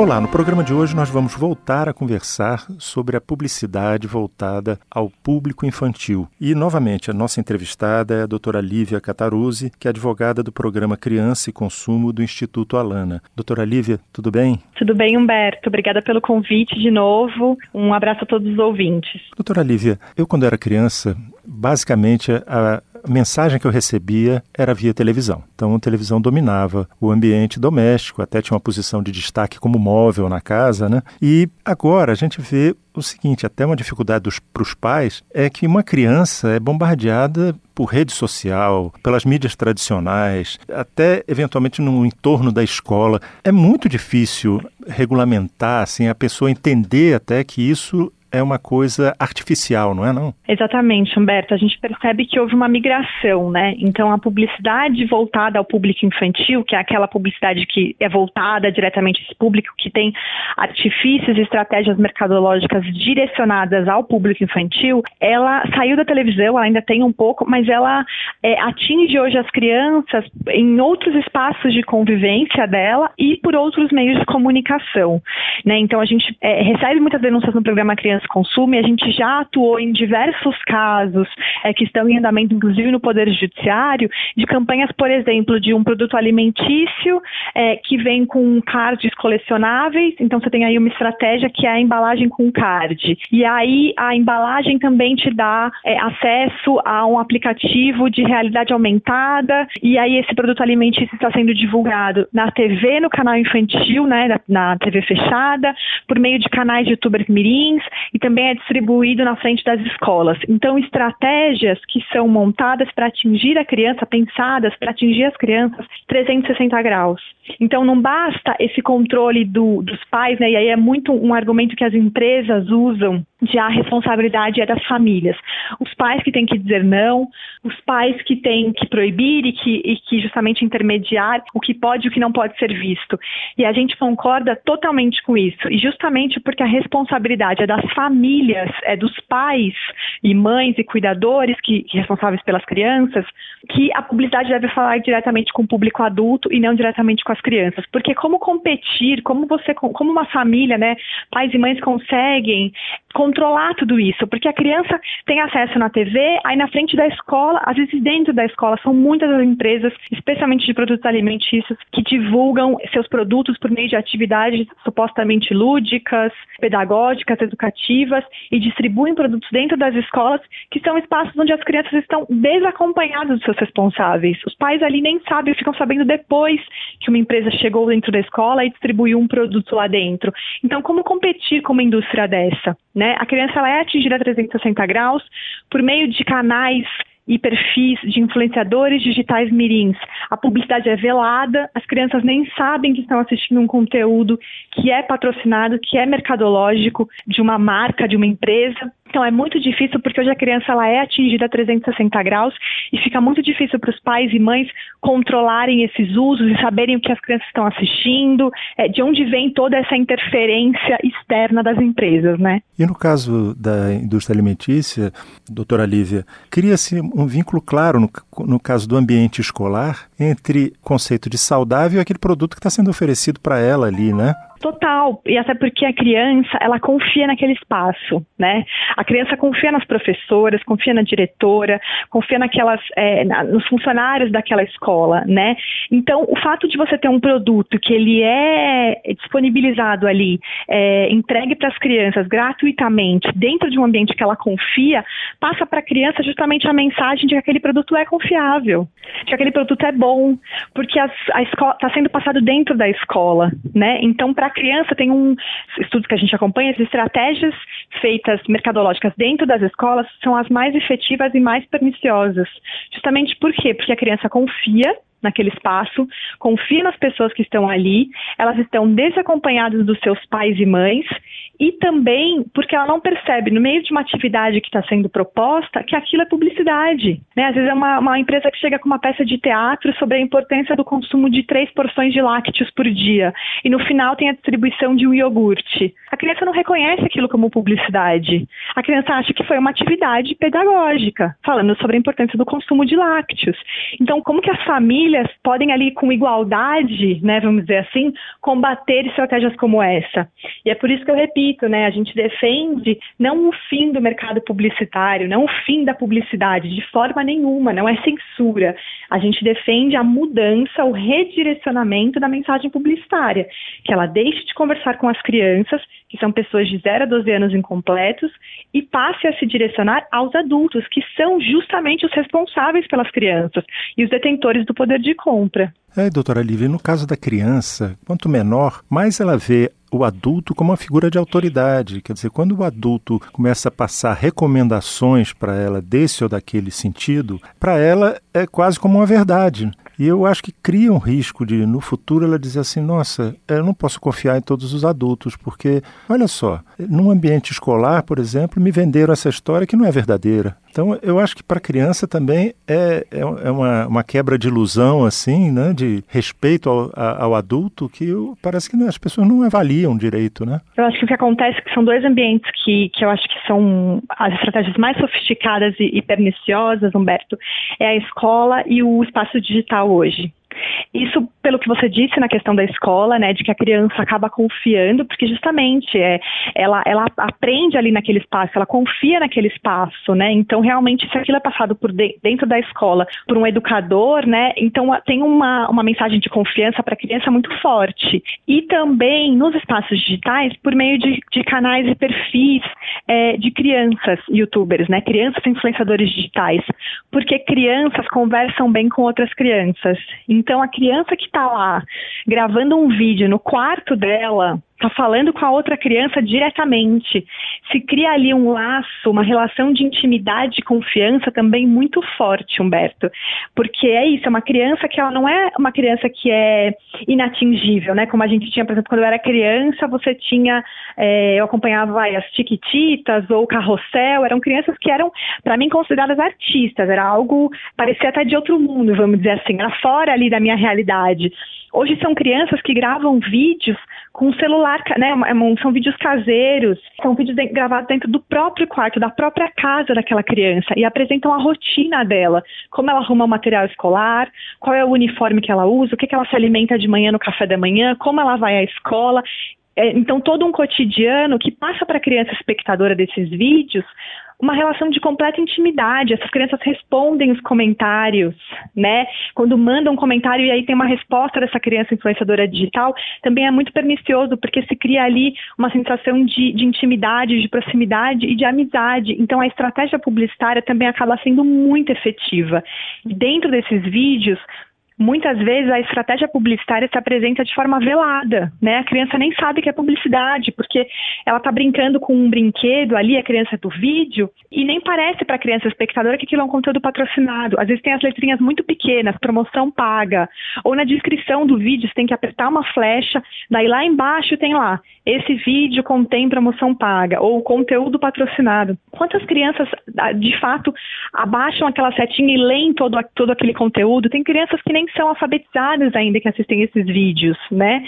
Olá, no programa de hoje nós vamos voltar a conversar sobre a publicidade voltada ao público infantil. E, novamente, a nossa entrevistada é a doutora Lívia Cataruzzi, que é advogada do programa Criança e Consumo do Instituto Alana. Doutora Lívia, tudo bem? Tudo bem, Humberto. Obrigada pelo convite de novo. Um abraço a todos os ouvintes. Doutora Lívia, eu quando era criança, basicamente a, a mensagem que eu recebia era via televisão. Então, a televisão dominava o ambiente doméstico, até tinha uma posição de destaque como móvel na casa, né? E agora a gente vê o seguinte, até uma dificuldade para os pais é que uma criança é bombardeada por rede social, pelas mídias tradicionais, até eventualmente no entorno da escola. É muito difícil regulamentar, assim, a pessoa entender até que isso é uma coisa artificial, não é não? Exatamente, Humberto. A gente percebe que houve uma migração, né? Então a publicidade voltada ao público infantil, que é aquela publicidade que é voltada diretamente a esse público, que tem artifícios e estratégias mercadológicas direcionadas ao público infantil, ela saiu da televisão, ela ainda tem um pouco, mas ela é, atinge hoje as crianças em outros espaços de convivência dela e por outros meios de comunicação, né? Então a gente é, recebe muitas denúncias no programa Criança consome, a gente já atuou em diversos casos é, que estão em andamento, inclusive no Poder Judiciário, de campanhas, por exemplo, de um produto alimentício é, que vem com cards colecionáveis. Então, você tem aí uma estratégia que é a embalagem com card. E aí, a embalagem também te dá é, acesso a um aplicativo de realidade aumentada. E aí, esse produto alimentício está sendo divulgado na TV, no canal infantil, né, na, na TV fechada, por meio de canais de youtubers mirins e também é distribuído na frente das escolas. Então, estratégias que são montadas para atingir a criança, pensadas para atingir as crianças 360 graus. Então, não basta esse controle do, dos pais, né? E aí é muito um argumento que as empresas usam de a responsabilidade é das famílias. Os pais que têm que dizer não, os pais que têm que proibir e que, e que justamente intermediar o que pode e o que não pode ser visto. E a gente concorda totalmente com isso. E justamente porque a responsabilidade é das famílias, é dos pais e mães e cuidadores que responsáveis pelas crianças, que a publicidade deve falar diretamente com o público adulto e não diretamente com as crianças. Porque como competir, como você, como uma família, né, pais e mães conseguem controlar tudo isso, porque a criança tem acesso na TV, aí na frente da escola, às vezes dentro da escola, são muitas as empresas, especialmente de produtos alimentícios, que divulgam seus produtos por meio de atividades supostamente lúdicas, pedagógicas, educativas e distribuem produtos dentro das escolas, que são espaços onde as crianças estão desacompanhadas dos seus responsáveis. Os pais ali nem sabem, ficam sabendo depois que uma empresa chegou dentro da escola e distribuiu um produto lá dentro. Então, como competir com uma indústria dessa? Né? A criança ela é atingida a 360 graus por meio de canais e perfis de influenciadores digitais mirins. A publicidade é velada, as crianças nem sabem que estão assistindo um conteúdo que é patrocinado, que é mercadológico de uma marca, de uma empresa. Então é muito difícil porque hoje a criança ela é atingida a 360 graus e fica muito difícil para os pais e mães controlarem esses usos e saberem o que as crianças estão assistindo, é, de onde vem toda essa interferência externa das empresas, né? E no caso da indústria alimentícia, doutora Lívia, cria-se um vínculo claro no, no caso do ambiente escolar entre conceito de saudável e aquele produto que está sendo oferecido para ela ali, né? Total, e até porque a criança, ela confia naquele espaço, né? A criança confia nas professoras, confia na diretora, confia naquelas, é, na, nos funcionários daquela escola, né? Então, o fato de você ter um produto que ele é disponibilizado ali, é, entregue para as crianças gratuitamente, dentro de um ambiente que ela confia, passa para a criança justamente a mensagem de que aquele produto é confiável, de que aquele produto é bom, porque está sendo passado dentro da escola, né? Então, para a criança, tem um estudo que a gente acompanha, as estratégias feitas mercadológicas dentro das escolas são as mais efetivas e mais perniciosas. Justamente por quê? Porque a criança confia naquele espaço, confia nas pessoas que estão ali, elas estão desacompanhadas dos seus pais e mães e também porque ela não percebe, no meio de uma atividade que está sendo proposta, que aquilo é publicidade. Né? Às vezes é uma, uma, empresa que chega com uma peça de teatro sobre a importância do consumo de três porções de lácteos por dia, e no final tem a distribuição de um iogurte. A criança não reconhece aquilo como publicidade. A criança acha que foi uma atividade pedagógica, falando sobre a importância do consumo de lácteos. Então, como que as famílias podem ali, com igualdade, né, vamos dizer assim, combater estratégias como essa? E é por isso que eu repito, né? A gente defende não o fim do mercado publicitário, não o fim da publicidade, de forma nenhuma, não é censura. A gente defende a mudança, o redirecionamento da mensagem publicitária, que ela deixe de conversar com as crianças, que são pessoas de 0 a 12 anos incompletos, e passe a se direcionar aos adultos, que são justamente os responsáveis pelas crianças e os detentores do poder de compra. É, doutora Lívia, no caso da criança, quanto menor, mais ela vê o adulto como uma figura de autoridade. Quer dizer, quando o adulto começa a passar recomendações para ela desse ou daquele sentido, para ela é quase como uma verdade. E eu acho que cria um risco de, no futuro, ela dizer assim: nossa, eu não posso confiar em todos os adultos, porque, olha só, num ambiente escolar, por exemplo, me venderam essa história que não é verdadeira. Então, eu acho que para a criança também é, é, é uma, uma, quebra de ilusão, assim, né, de respeito ao, ao adulto, que eu, parece que as pessoas não avaliam direito, né? Eu acho que o que acontece é que são dois ambientes que, que eu acho que são as estratégias mais sofisticadas e, e perniciosas, Humberto, é a escola e o espaço digital hoje. Isso, pelo que você disse na questão da escola, né, de que a criança acaba confiando, porque justamente é, ela, ela aprende ali naquele espaço, ela confia naquele espaço, né? Então, realmente, se aquilo é passado por de, dentro da escola por um educador, né? Então, tem uma, uma mensagem de confiança para a criança muito forte. E também nos espaços digitais, por meio de, de canais e perfis é, de crianças youtubers, né? Crianças influenciadores digitais, porque crianças conversam bem com outras crianças. Então, a criança que está lá gravando um vídeo no quarto dela, está falando com a outra criança diretamente. Se cria ali um laço, uma relação de intimidade e confiança também muito forte, Humberto. Porque é isso, é uma criança que ela não é uma criança que é inatingível, né? Como a gente tinha, por exemplo, quando eu era criança, você tinha, é, eu acompanhava as Tiquititas ou o Carrossel, eram crianças que eram, para mim, consideradas artistas, era algo, parecia até de outro mundo, vamos dizer assim, era fora ali da minha realidade. Hoje são crianças que gravam vídeos com celular, né? É são vídeos caseiros, são vídeos de, gravados dentro do próprio quarto, da própria casa daquela criança e apresentam a rotina dela, como ela arruma o material escolar, qual é o uniforme que ela usa, o que, que ela se alimenta de manhã no café da manhã, como ela vai à escola. É, então, todo um cotidiano que passa para a criança espectadora desses vídeos uma relação de completa intimidade. Essas crianças respondem os comentários, né? Quando mandam um comentário e aí tem uma resposta dessa criança influenciadora digital, também é muito pernicioso, porque se cria ali uma sensação de, de intimidade, de proximidade e de amizade. Então a estratégia publicitária também acaba sendo muito efetiva. E dentro desses vídeos, muitas vezes a estratégia publicitária se apresenta de forma velada, né? A criança nem sabe que é publicidade, porque ela está brincando com um brinquedo ali, a criança do vídeo, e nem parece para a criança espectadora que aquilo é um conteúdo patrocinado. Às vezes tem as letrinhas muito pequenas, promoção paga, ou na descrição do vídeo você tem que apertar uma flecha, daí lá embaixo tem lá, esse vídeo contém promoção paga, ou conteúdo patrocinado. Quantas crianças, ah, de fato, abaixam aquela setinha e leem todo, todo aquele conteúdo? Tem crianças que nem são alfabetizadas ainda que assistem esses vídeos, né?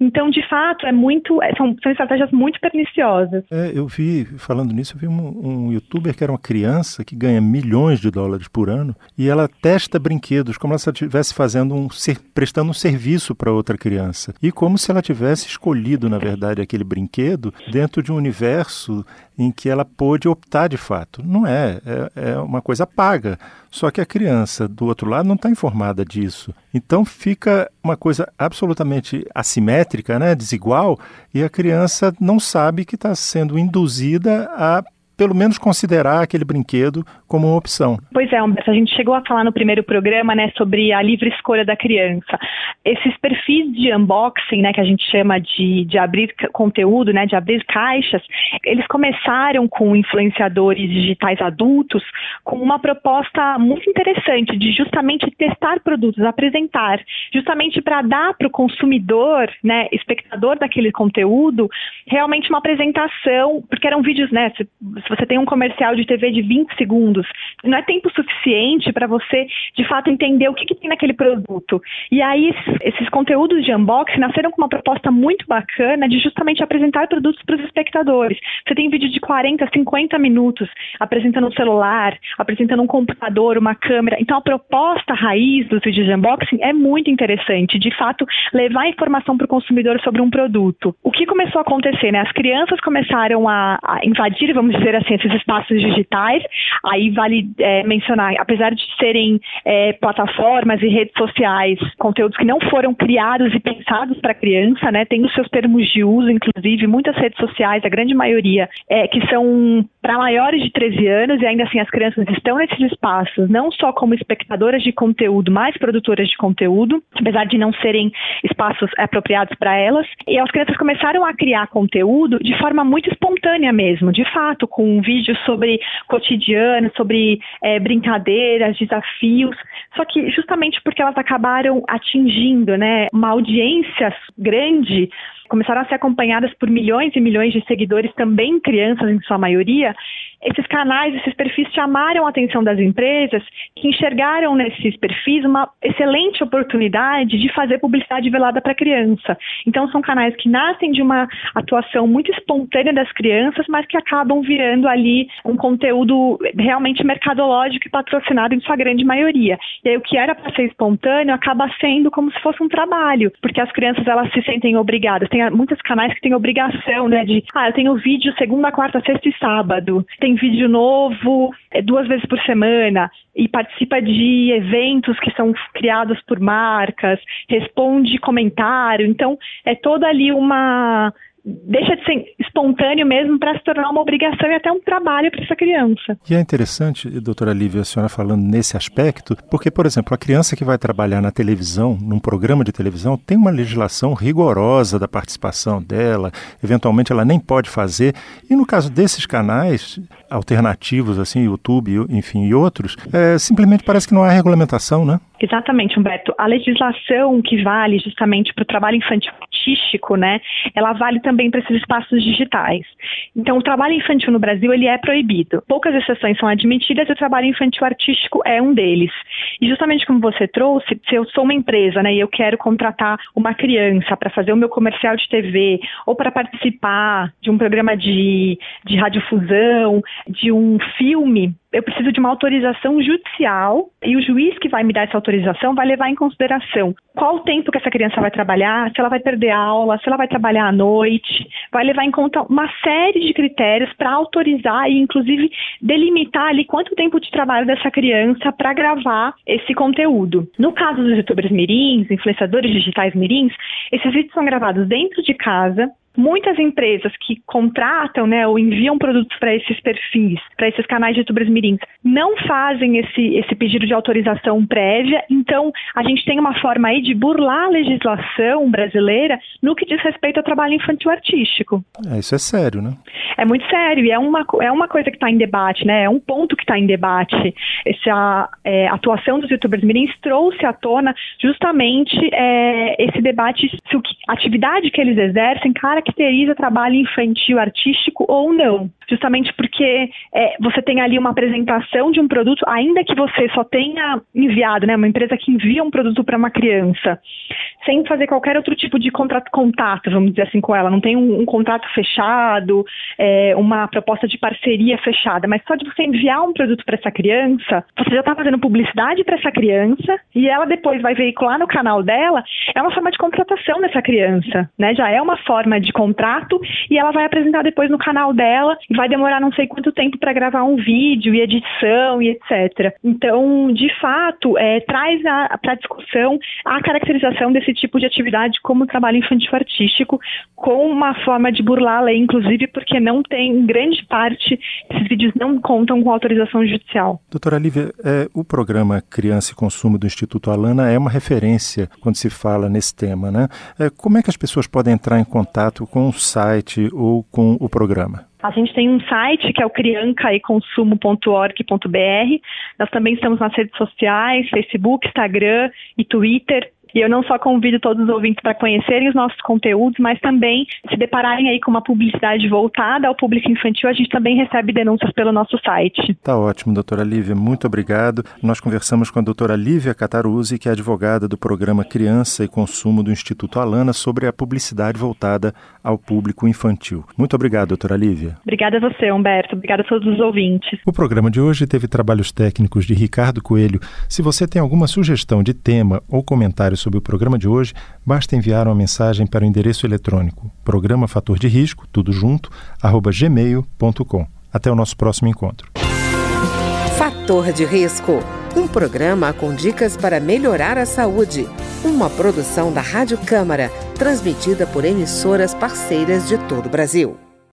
Então, de fato, é muito, é, são, são estratégias muito perniciosas. É, eu vi, falando nisso, eu vi um, um youtuber que era uma criança que ganha milhões de dólares por ano e ela testa brinquedos como se ela estivesse fazendo um, prestando um serviço para outra criança e como se ela tivesse escolhido, na verdade, aquele brinquedo dentro de um universo em que ela pôde optar de fato. Não é, é, é uma coisa paga. Só que a criança do outro lado não está informada disso. Então fica uma coisa absolutamente assimétrica, né, desigual, e a criança não sabe que está sendo induzida a pelo menos considerar aquele brinquedo como uma opção. Pois é, Humberto, a gente chegou a falar no primeiro programa, né, sobre a livre escolha da criança. Esses perfis de unboxing, né, que a gente chama de, de abrir conteúdo, né, de abrir caixas, eles começaram com influenciadores digitais adultos com uma proposta muito interessante de justamente testar produtos, apresentar, justamente para dar para o consumidor, né, espectador daquele conteúdo, realmente uma apresentação, porque eram vídeos, né, se, você tem um comercial de TV de 20 segundos, não é tempo suficiente para você, de fato, entender o que, que, tem naquele produto. E aí, esses conteúdos de unboxing nasceram com uma proposta muito bacana de justamente apresentar produtos para os espectadores. Você tem vídeo de 40, 50 minutos apresentando um celular, apresentando um computador, uma câmera. Então, a proposta raiz dos vídeos de unboxing é muito interessante. De fato, levar informação para o consumidor sobre um produto. O que começou a acontecer, né? As crianças começaram a, a invadir, vamos dizer assim, esses espaços digitais. Aí vale é, mencionar, apesar de serem é, plataformas e redes sociais, conteúdos que não foram criados e pensados para criança, né? Tem os seus termos de uso, inclusive, muitas redes sociais, a grande maioria, é, que são para maiores de 13 anos, e ainda assim as crianças estão nesses espaços, não só como espectadoras de conteúdo, mas produtoras de conteúdo, apesar de não serem espaços apropriados para elas. E as crianças começaram a criar conteúdo de forma muito espontânea mesmo, de fato, com vídeos sobre cotidiano, sobre é, brincadeiras, desafios. Só que justamente porque elas acabaram atingindo né, uma audiência grande começaram a ser acompanhadas por milhões e milhões de seguidores, também crianças em sua maioria, esses canais, esses perfis chamaram a atenção das empresas que enxergaram nesses perfis uma excelente oportunidade de fazer publicidade velada para criança. Então são canais que nascem de uma atuação muito espontânea das crianças, mas que acabam virando ali um conteúdo realmente mercadológico e patrocinado em sua grande maioria. E aí o que era para ser espontâneo acaba sendo como se fosse um trabalho, porque as crianças elas se sentem obrigadas. Tem muitos canais que têm obrigação, né, de, ah, eu tenho vídeo segunda, quarta, sexta e sábado tem vídeo novo é, duas vezes por semana e participa de eventos que são criados por marcas, responde comentário. Então, é toda ali uma deixa de ser espontâneo mesmo para se tornar uma obrigação e até um trabalho para essa criança. E é interessante, doutora Lívia, a senhora falando nesse aspecto, porque, por exemplo, a criança que vai trabalhar na televisão, num programa de televisão, tem uma legislação rigorosa da participação dela, eventualmente ela nem pode fazer. E no caso desses canais alternativos, assim, YouTube, enfim, e outros, é, simplesmente parece que não há regulamentação, né? Exatamente, Humberto. A legislação que vale justamente para o trabalho infantil artístico, né, ela vale também para esses espaços digitais. Então, o trabalho infantil no Brasil ele é proibido. Poucas exceções são admitidas e o trabalho infantil artístico é um deles. E justamente como você trouxe, se eu sou uma empresa, né, e eu quero contratar uma criança para fazer o meu comercial de TV ou para participar de um programa de, de radiofusão, de um filme, eu preciso de uma autorização judicial e o juiz que vai me dar essa autorização vai levar em consideração qual o tempo que essa criança vai trabalhar, se ela vai perder aula, se ela vai trabalhar à noite, vai levar em conta uma série de critérios para autorizar e inclusive delimitar ali quanto tempo de trabalho dessa criança para gravar esse conteúdo. No caso dos youtubers mirins, influenciadores digitais mirins, esses vídeos são gravados dentro de casa, muitas empresas que contratam, né, ou enviam produtos para esses perfis, para esses canais de youtubers mirins, não fazem esse, esse pedido de autorização prévia, então a gente tem uma forma aí de burlar a legislação brasileira no que diz respeito ao trabalho infantil artístico. É, isso é sério, né? É muito sério e é uma, é uma coisa que está em debate, né? É um ponto que está em debate. Essa é, atuação dos youtubers mirins trouxe à tona justamente é, esse debate se a atividade que eles exercem caracteriza trabalho infantil artístico ou não? Justamente porque é, você tem ali uma apresentação de um produto, ainda que você só tenha enviado, né, uma empresa que envia um produto para uma criança, sem fazer qualquer outro tipo de contrato, contato, vamos dizer assim, com ela, não tem um, um contrato fechado, é, uma proposta de parceria fechada, mas só de você enviar um produto para essa criança, você já está fazendo publicidade para essa criança e ela depois vai veicular no canal dela, é uma forma de contratação dessa criança, né? Já é uma forma de contrato e ela vai apresentar depois no canal dela e vai demorar não sei quanto tempo para gravar um vídeo e edição e etc. Então, de fato, é, traz para discussão a caracterização desse tipo de atividade como trabalho infantil artístico, com uma forma de burlar a lei, inclusive porque não tem, grande parte, esses vídeos não contam com autorização judicial. Doutora Lívia, é, o programa Criança e Consumo do Instituto Alana é uma referência quando se fala nesse tema, né? É, como é que as pessoas podem entrar em contato com o site ou com o programa? A gente tem um site que é o criancaeconsumo.org.br. Nós também estamos nas redes sociais, Facebook, Instagram e Twitter. E eu não só convido todos os ouvintes para conhecerem os nossos conteúdos, mas também se depararem aí com uma publicidade voltada ao público infantil, a gente também recebe denúncias pelo nosso site. Tá ótimo, doutora Lívia, muito obrigado. Nós conversamos com a doutora Lívia Cataruzzi, que é advogada do programa Criança e Consumo do Instituto Alana, sobre a publicidade voltada ao público infantil. Muito obrigado, doutora Lívia. Obrigada a você, Humberto. Obrigada a todos os ouvintes. O programa de hoje teve trabalhos técnicos de Ricardo Coelho. Se você tem alguma sugestão de tema ou comentário sobre o programa de hoje, basta enviar uma mensagem para o endereço eletrônico programa fator de risco, tudo junto, arroba gmail.com. Até o nosso próximo encontro. Fator de risco, um programa com dicas para melhorar a saúde. Uma produção da Rádio Câmara, transmitida por emissoras parceiras de todo o Brasil.